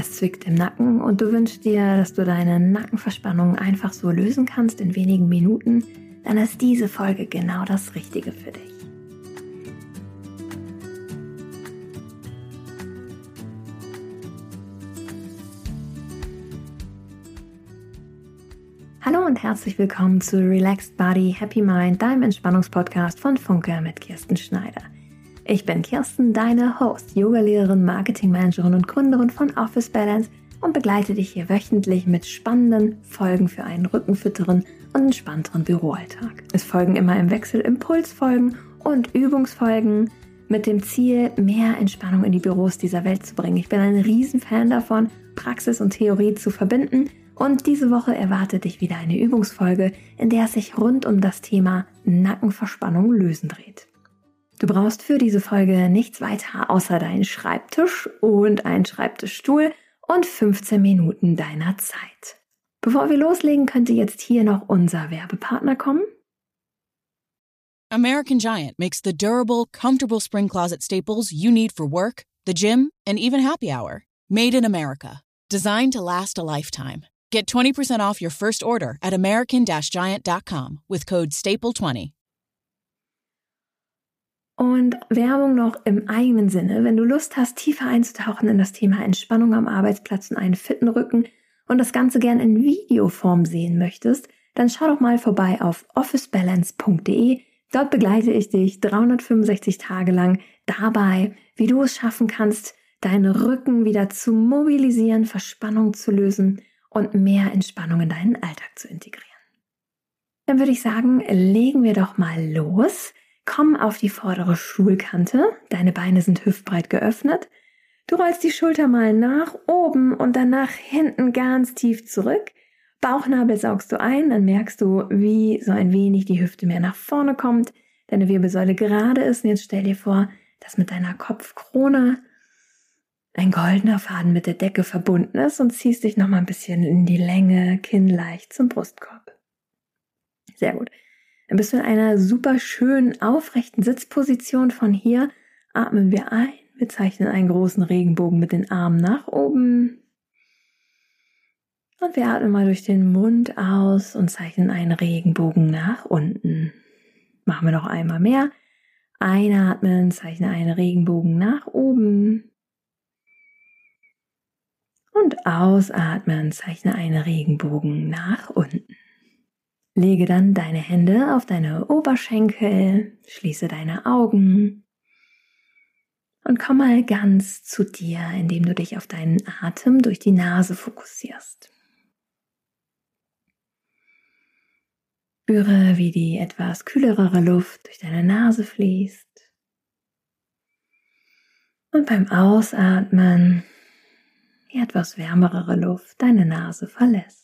es zwickt im Nacken und du wünschst dir, dass du deine Nackenverspannung einfach so lösen kannst in wenigen Minuten, dann ist diese Folge genau das Richtige für dich. Hallo und herzlich willkommen zu Relaxed Body, Happy Mind, deinem Entspannungspodcast von Funke mit Kirsten Schneider. Ich bin Kirsten, deine Host, Yogalehrerin, Marketingmanagerin und Gründerin von Office Balance und begleite dich hier wöchentlich mit spannenden Folgen für einen rückenfitteren und entspannteren Büroalltag. Es folgen immer im Wechsel Impulsfolgen und Übungsfolgen mit dem Ziel, mehr Entspannung in die Büros dieser Welt zu bringen. Ich bin ein Riesenfan davon, Praxis und Theorie zu verbinden und diese Woche erwartet dich wieder eine Übungsfolge, in der es sich rund um das Thema Nackenverspannung lösen dreht. Du brauchst für diese Folge nichts weiter außer deinen Schreibtisch und einen Schreibtischstuhl und 15 Minuten deiner Zeit. Bevor wir loslegen, könnte jetzt hier noch unser Werbepartner kommen. American Giant makes the durable, comfortable spring closet staples you need for work, the gym, and even happy hour. Made in America. Designed to last a lifetime. Get 20% off your first order at American-Giant.com with code STAPLE20. Und Werbung noch im eigenen Sinne. Wenn du Lust hast, tiefer einzutauchen in das Thema Entspannung am Arbeitsplatz und einen fitten Rücken und das Ganze gern in Videoform sehen möchtest, dann schau doch mal vorbei auf officebalance.de. Dort begleite ich dich 365 Tage lang dabei, wie du es schaffen kannst, deinen Rücken wieder zu mobilisieren, Verspannung zu lösen und mehr Entspannung in deinen Alltag zu integrieren. Dann würde ich sagen, legen wir doch mal los. Komm auf die vordere Schulkante, deine Beine sind hüftbreit geöffnet. Du rollst die Schulter mal nach oben und dann nach hinten ganz tief zurück. Bauchnabel saugst du ein, dann merkst du, wie so ein wenig die Hüfte mehr nach vorne kommt, deine Wirbelsäule gerade ist. Und jetzt stell dir vor, dass mit deiner Kopfkrone ein goldener Faden mit der Decke verbunden ist und ziehst dich nochmal ein bisschen in die Länge, Kinn leicht zum Brustkorb. Sehr gut. Dann bist du in einer super schönen aufrechten Sitzposition. Von hier atmen wir ein. Wir zeichnen einen großen Regenbogen mit den Armen nach oben. Und wir atmen mal durch den Mund aus und zeichnen einen Regenbogen nach unten. Machen wir noch einmal mehr. Einatmen, zeichne einen Regenbogen nach oben. Und ausatmen, zeichne einen Regenbogen nach unten. Lege dann deine Hände auf deine Oberschenkel, schließe deine Augen und komm mal ganz zu dir, indem du dich auf deinen Atem durch die Nase fokussierst. Spüre, wie die etwas kühlere Luft durch deine Nase fließt. Und beim Ausatmen die etwas wärmere Luft deine Nase verlässt.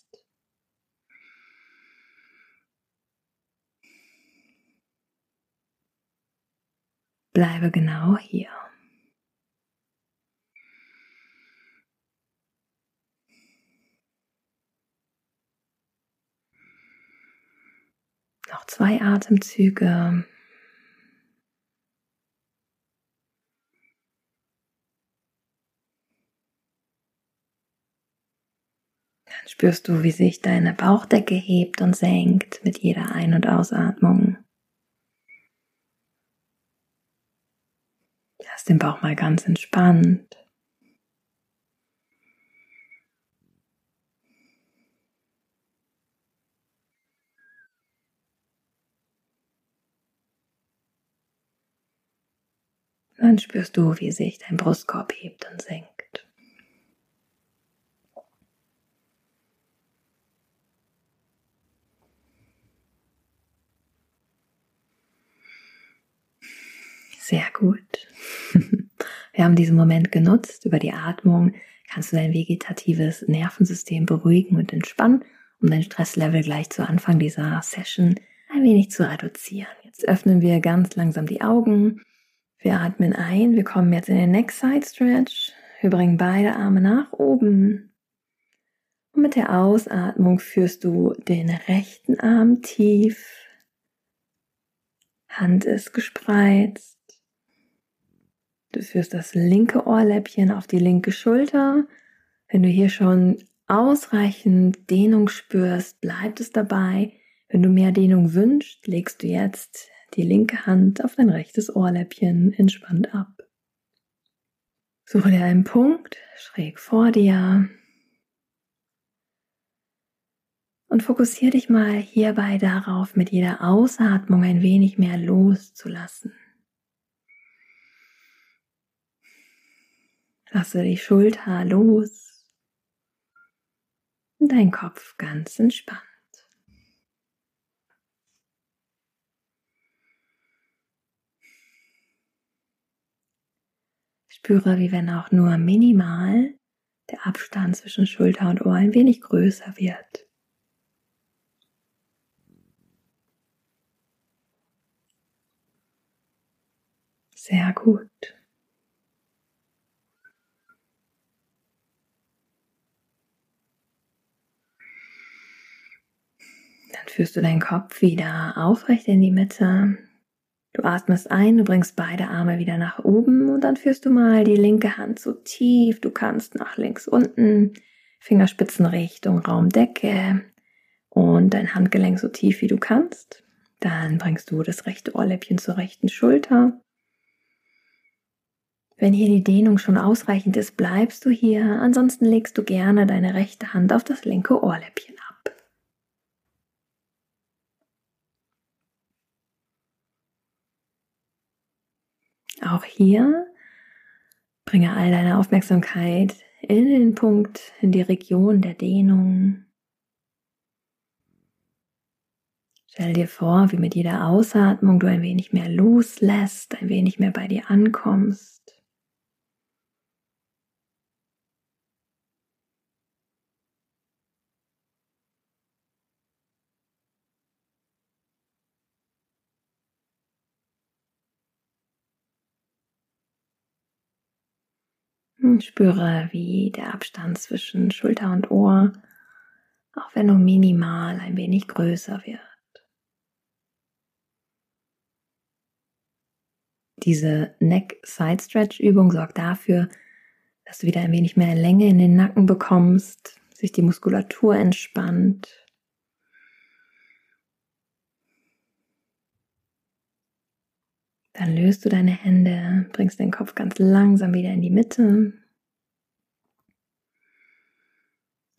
Bleibe genau hier. Noch zwei Atemzüge. Dann spürst du, wie sich deine Bauchdecke hebt und senkt mit jeder Ein- und Ausatmung. Den Bauch mal ganz entspannt. Dann spürst du, wie sich dein Brustkorb hebt und senkt. Sehr gut. Wir haben diesen Moment genutzt. Über die Atmung kannst du dein vegetatives Nervensystem beruhigen und entspannen, um dein Stresslevel gleich zu Anfang dieser Session ein wenig zu reduzieren. Jetzt öffnen wir ganz langsam die Augen. Wir atmen ein. Wir kommen jetzt in den Neck Side Stretch. Wir bringen beide Arme nach oben. Und mit der Ausatmung führst du den rechten Arm tief. Hand ist gespreizt. Du führst das linke Ohrläppchen auf die linke Schulter, Wenn du hier schon ausreichend Dehnung spürst, bleibt es dabei. Wenn du mehr Dehnung wünschst, legst du jetzt die linke Hand auf dein rechtes Ohrläppchen entspannt ab. Suche dir einen Punkt schräg vor dir und fokussiere dich mal hierbei darauf, mit jeder Ausatmung ein wenig mehr loszulassen. Lasse die Schulter los und dein Kopf ganz entspannt. Spüre, wie wenn auch nur minimal der Abstand zwischen Schulter und Ohr ein wenig größer wird. Sehr gut. Dann führst du deinen Kopf wieder aufrecht in die Mitte Du atmest ein, du bringst beide Arme wieder nach oben und dann führst du mal die linke Hand so tief du kannst nach links unten, Fingerspitzen Richtung Raumdecke und dein Handgelenk so tief wie du kannst. Dann bringst du das rechte Ohrläppchen zur rechten Schulter. Wenn hier die Dehnung schon ausreichend ist, bleibst du hier. Ansonsten legst du gerne deine rechte Hand auf das linke Ohrläppchen ab. Auch hier bringe all deine Aufmerksamkeit in den Punkt, in die Region der Dehnung. Stell dir vor, wie mit jeder Ausatmung du ein wenig mehr loslässt, ein wenig mehr bei dir ankommst. Spüre, wie der Abstand zwischen Schulter und Ohr, auch wenn nur minimal, ein wenig größer wird. Diese Neck Side Stretch Übung sorgt dafür, dass du wieder ein wenig mehr Länge in den Nacken bekommst, sich die Muskulatur entspannt. Dann löst du deine Hände, bringst den Kopf ganz langsam wieder in die Mitte.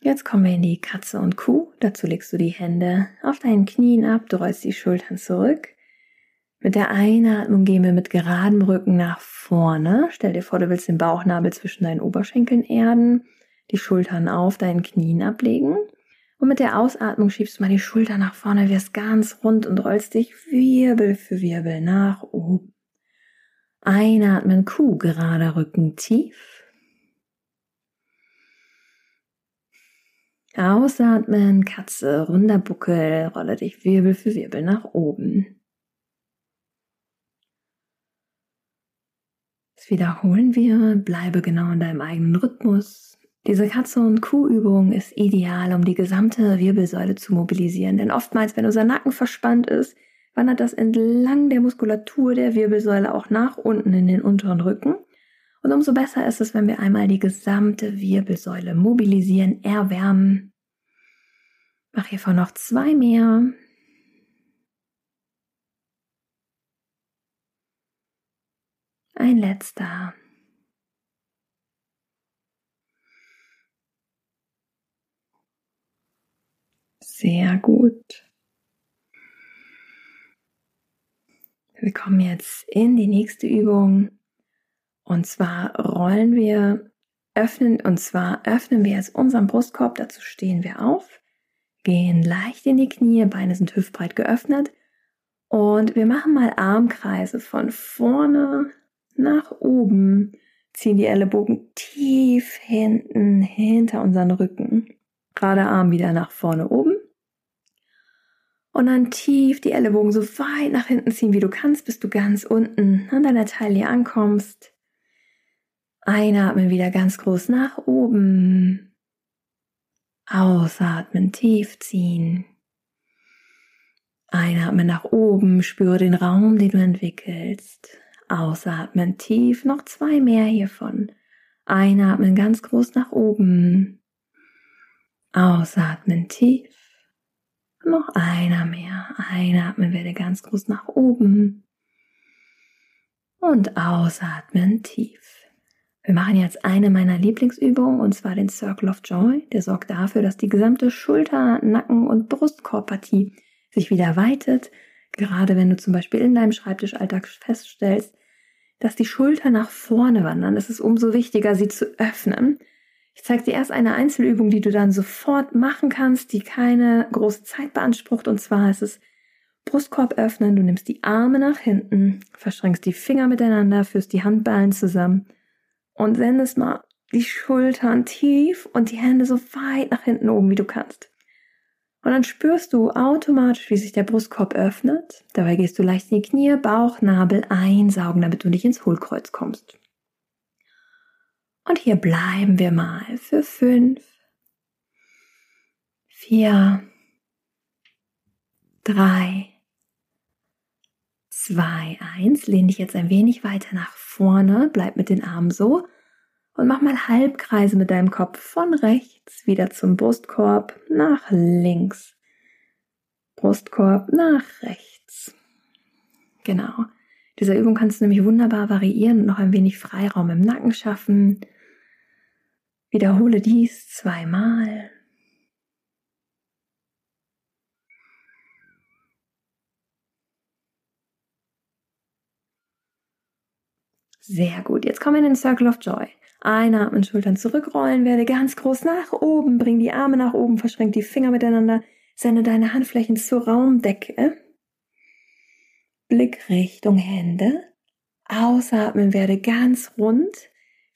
Jetzt kommen wir in die Katze und Kuh. Dazu legst du die Hände auf deinen Knien ab, du rollst die Schultern zurück. Mit der Einatmung gehen wir mit geradem Rücken nach vorne. Stell dir vor, du willst den Bauchnabel zwischen deinen Oberschenkeln erden, die Schultern auf deinen Knien ablegen. Und mit der Ausatmung schiebst du mal die Schulter nach vorne, wirst ganz rund und rollst dich Wirbel für Wirbel nach oben. Einatmen, Kuh, gerader Rücken tief. Ausatmen, Katze, runder Buckel, rolle dich Wirbel für Wirbel nach oben. Das wiederholen wir, bleibe genau in deinem eigenen Rhythmus. Diese Katze- und Kuhübung ist ideal, um die gesamte Wirbelsäule zu mobilisieren, denn oftmals, wenn unser Nacken verspannt ist, wandert das entlang der Muskulatur der Wirbelsäule auch nach unten in den unteren Rücken. Und umso besser ist es, wenn wir einmal die gesamte Wirbelsäule mobilisieren, erwärmen. Mach hiervon noch zwei mehr. Ein letzter. Sehr gut. Wir kommen jetzt in die nächste Übung. Und zwar rollen wir, öffnen, und zwar öffnen wir jetzt unseren Brustkorb, dazu stehen wir auf, gehen leicht in die Knie, Beine sind hüftbreit geöffnet und wir machen mal Armkreise von vorne nach oben, ziehen die Ellenbogen tief hinten hinter unseren Rücken, gerade Arm wieder nach vorne oben und dann tief die Ellenbogen so weit nach hinten ziehen, wie du kannst, bis du ganz unten an deiner Taille ankommst. Einatmen wieder ganz groß nach oben. Ausatmen, tief ziehen. Einatmen nach oben, spüre den Raum, den du entwickelst. Ausatmen tief, noch zwei mehr hiervon. Einatmen ganz groß nach oben. Ausatmen tief. Noch einer mehr. Einatmen werde ganz groß nach oben. Und ausatmen tief. Wir machen jetzt eine meiner Lieblingsübungen und zwar den Circle of Joy. Der sorgt dafür, dass die gesamte Schulter-, Nacken- und Brustkorbpartie sich wieder weitet. Gerade wenn du zum Beispiel in deinem Schreibtischalltag feststellst, dass die Schultern nach vorne wandern, ist es umso wichtiger, sie zu öffnen. Ich zeige dir erst eine Einzelübung, die du dann sofort machen kannst, die keine große Zeit beansprucht. Und zwar ist es Brustkorb öffnen. Du nimmst die Arme nach hinten, verschränkst die Finger miteinander, führst die Handballen zusammen und sendest mal die Schultern tief und die Hände so weit nach hinten oben, wie du kannst. Und dann spürst du automatisch, wie sich der Brustkorb öffnet. Dabei gehst du leicht in die Knie, Bauch, Nabel einsaugen, damit du nicht ins Hohlkreuz kommst. Und hier bleiben wir mal für fünf, vier, drei, zwei, eins. Lehn dich jetzt ein wenig weiter nach vorne, bleib mit den Armen so und mach mal Halbkreise mit deinem Kopf von rechts wieder zum Brustkorb nach links. Brustkorb nach rechts. Genau. Diese Übung kannst du nämlich wunderbar variieren und noch ein wenig Freiraum im Nacken schaffen. Wiederhole dies zweimal. Sehr gut. Jetzt kommen wir in den Circle of Joy. Einatmen, Schultern zurückrollen, werde ganz groß nach oben, bring die Arme nach oben, verschränk die Finger miteinander, sende deine Handflächen zur Raumdecke. Blick Richtung Hände. Ausatmen, werde ganz rund.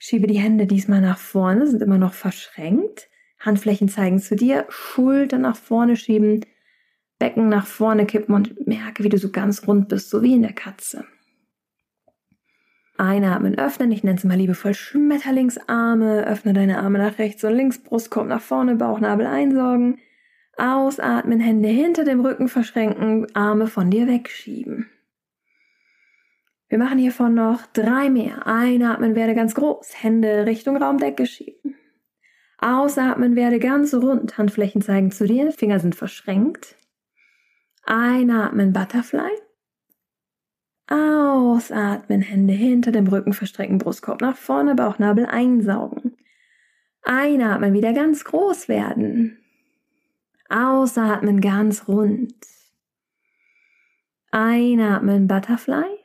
Schiebe die Hände diesmal nach vorne, sind immer noch verschränkt. Handflächen zeigen zu dir, Schultern nach vorne schieben, Becken nach vorne kippen und merke, wie du so ganz rund bist, so wie in der Katze. Einatmen, öffnen. Ich nenne es mal liebevoll Schmetterlingsarme. Öffne deine Arme nach rechts und links, Brustkorb nach vorne, Bauchnabel einsaugen. Ausatmen, Hände hinter dem Rücken verschränken, Arme von dir wegschieben. Wir machen hiervon noch drei mehr. Einatmen, werde ganz groß, Hände Richtung Raumdecke schieben. Ausatmen, werde ganz rund, Handflächen zeigen zu dir, Finger sind verschränkt. Einatmen, Butterfly. Ausatmen, Hände hinter dem Rücken verstrecken, Brustkorb nach vorne, Bauchnabel einsaugen. Einatmen, wieder ganz groß werden. Ausatmen, ganz rund. Einatmen, Butterfly.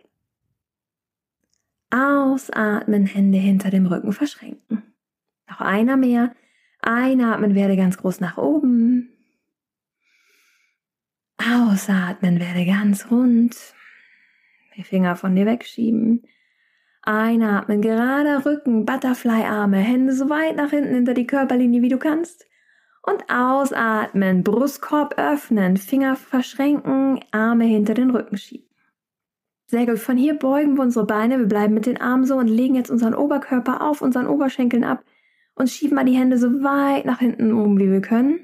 Ausatmen, Hände hinter dem Rücken verschränken. Noch einer mehr. Einatmen, werde ganz groß nach oben. Ausatmen, werde ganz rund die Finger von dir wegschieben. Einatmen, gerader Rücken, Butterfly-Arme, Hände so weit nach hinten hinter die Körperlinie, wie du kannst. Und ausatmen, Brustkorb öffnen, Finger verschränken, Arme hinter den Rücken schieben. Sehr gut. Von hier beugen wir unsere Beine. Wir bleiben mit den Armen so und legen jetzt unseren Oberkörper auf unseren Oberschenkeln ab und schieben mal die Hände so weit nach hinten oben, wie wir können.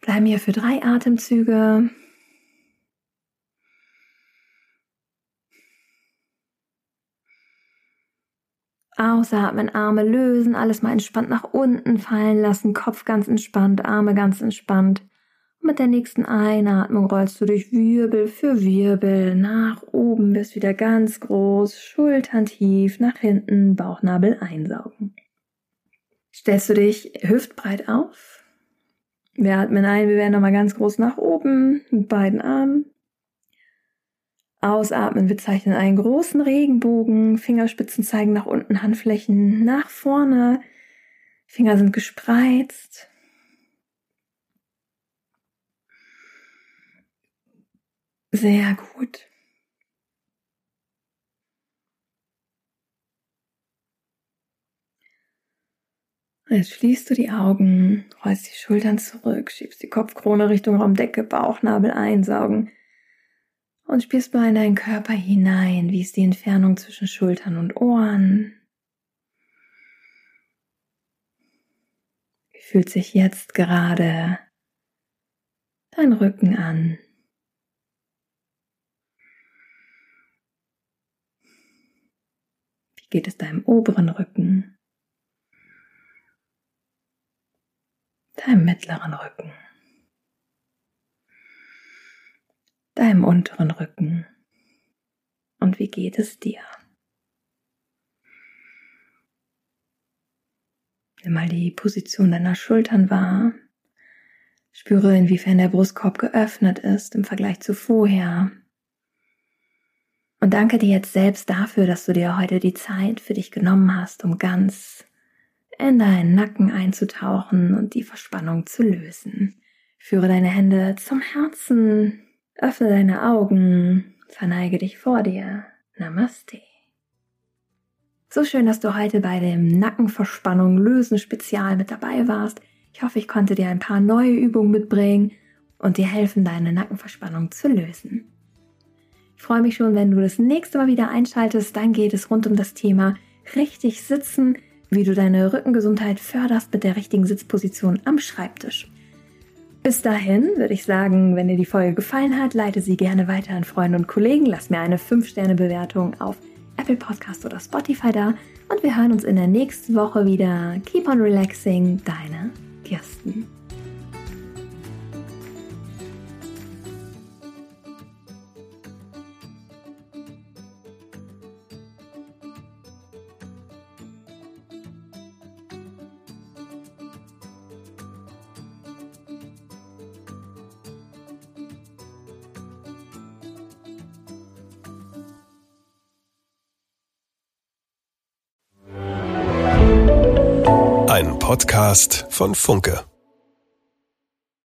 Bleiben hier für drei Atemzüge. Ausatmen, Arme lösen, alles mal entspannt nach unten fallen lassen, Kopf ganz entspannt, Arme ganz entspannt. Mit der nächsten Einatmung rollst du durch Wirbel für Wirbel nach oben, wirst wieder ganz groß, Schultern tief, nach hinten, Bauchnabel einsaugen. Stellst du dich hüftbreit auf. Wir atmen ein, wir werden nochmal ganz groß nach oben mit beiden Armen. Ausatmen, wir zeichnen einen großen Regenbogen, Fingerspitzen zeigen nach unten, Handflächen nach vorne, Finger sind gespreizt. Sehr gut. Jetzt schließt du die Augen, rollst die Schultern zurück, schiebst die Kopfkrone Richtung Raumdecke, Bauchnabel einsaugen und spürst mal in deinen Körper hinein, wie ist die Entfernung zwischen Schultern und Ohren. Wie fühlt sich jetzt gerade dein Rücken an? Wie Wie geht es deinem oberen Rücken? Deinem mittleren Rücken? Deinem unteren Rücken? Und wie geht es dir? Nimm mal die Position deiner Schultern wahr. Spüre, inwiefern der Brustkorb geöffnet ist im Vergleich zu vorher. Und danke dir jetzt selbst dafür, dass du dir heute die Zeit für dich genommen hast, um ganz in deinen Nacken einzutauchen und die Verspannung zu lösen. Führe deine Hände zum Herzen, öffne deine Augen, verneige dich vor dir. Namaste. So schön, dass du heute bei dem Nackenverspannung lösen Spezial mit dabei warst. Ich hoffe, ich konnte dir ein paar neue Übungen mitbringen und dir helfen, deine Nackenverspannung zu lösen. Ich freue mich schon, wenn du das nächste Mal wieder einschaltest. Dann geht es rund um das Thema richtig sitzen, wie du deine Rückengesundheit förderst mit der richtigen Sitzposition am Schreibtisch. Bis dahin würde ich sagen, wenn dir die Folge gefallen hat, leite sie gerne weiter an Freunde und Kollegen. Lass mir eine 5-Sterne-Bewertung auf Apple Podcast oder Spotify da. Und wir hören uns in der nächsten Woche wieder. Keep on relaxing, deine Kirsten. Podcast von Funke.